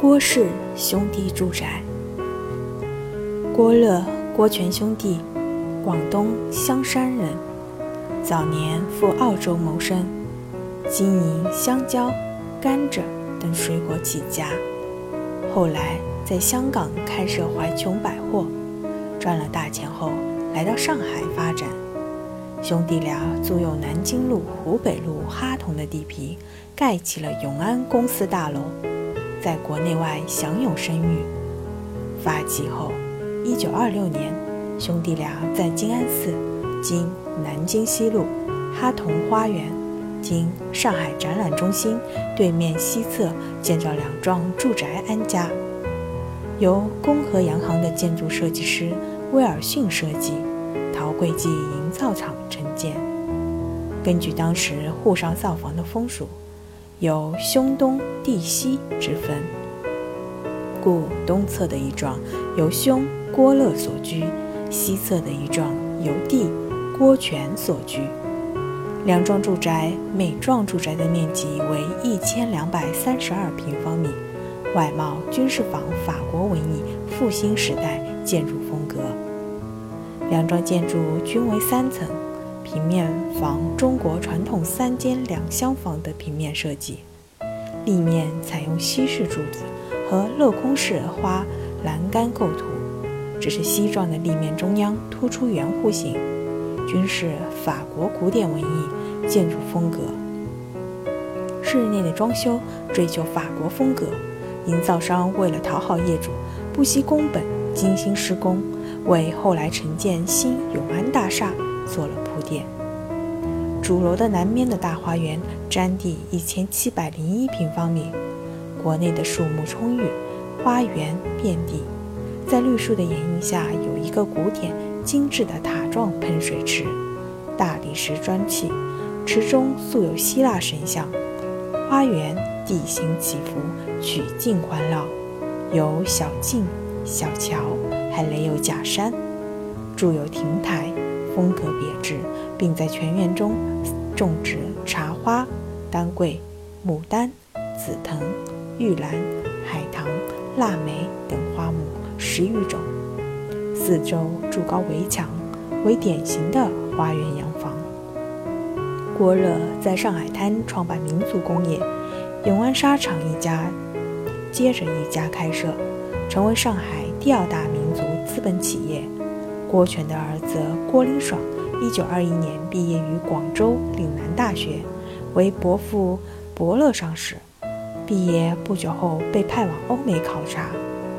郭氏兄弟住宅。郭乐、郭全兄弟，广东香山人，早年赴澳洲谋生，经营香蕉、甘蔗等水果起家，后来在香港开设怀琼百货，赚了大钱后来到上海发展。兄弟俩租用南京路、湖北路哈同的地皮，盖起了永安公司大楼。在国内外享有声誉。发迹后，一九二六年，兄弟俩在静安寺（今南京西路）哈同花园（今上海展览中心）对面西侧建造两幢住宅安家，由公和洋行的建筑设计师威尔逊设计，陶贵记营造厂承建。根据当时沪上造房的风俗。有兄东弟西之分，故东侧的一幢由兄郭乐所居，西侧的一幢由弟郭全所居。两幢住宅，每幢住宅的面积为一千两百三十二平方米，外貌均是仿法国文艺复兴时代建筑风格。两幢建筑均为三层。平面房中国传统三间两厢房的平面设计，立面采用西式柱子和镂空式花栏杆构图，只是西状的立面中央突出圆弧形，均是法国古典文艺建筑风格。室内的装修追求法国风格，营造商为了讨好业主，不惜工本精心施工，为后来承建新永安大厦。做了铺垫。主楼的南面的大花园占地一千七百零一平方米，国内的树木充裕，花园遍地。在绿树的掩映下，有一个古典精致的塔状喷水池，大理石砖砌，池中塑有希腊神像。花园地形起伏，曲径环绕，有小径、小桥，还垒有假山，筑有亭台。风格别致，并在全园中种植茶花、丹桂、牡丹、紫藤、玉兰、海棠、腊梅等花木十余种。四周筑高围墙，为典型的花园洋房。郭热在上海滩创办民族工业，永安纱厂一家接着一家开设，成为上海第二大民族资本企业。郭全的儿子郭林爽，一九二一年毕业于广州岭南大学，为伯父伯乐上士。毕业不久后被派往欧美考察，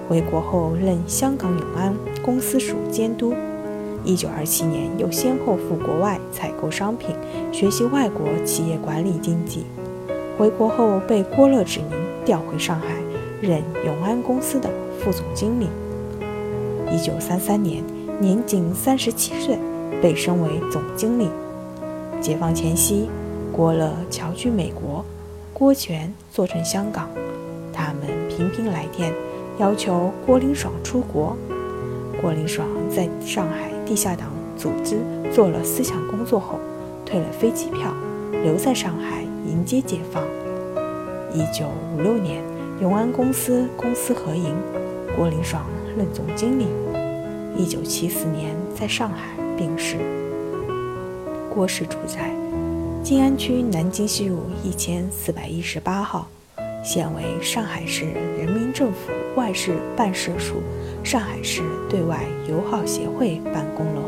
回国后任香港永安公司署监督。一九二七年又先后赴国外采购商品，学习外国企业管理经济。回国后被郭乐指名调回上海，任永安公司的副总经理。一九三三年。年仅三十七岁，被升为总经理。解放前夕，郭乐侨居美国，郭全坐镇香港。他们频频来电，要求郭林爽出国。郭林爽在上海地下党组织做了思想工作后，退了飞机票，留在上海迎接解放。一九五六年，永安公司公私合营，郭林爽任总经理。一九七四年在上海病逝。郭氏住宅，静安区南京西路一千四百一十八号，现为上海市人民政府外事办事处上海市对外友好协会办公楼。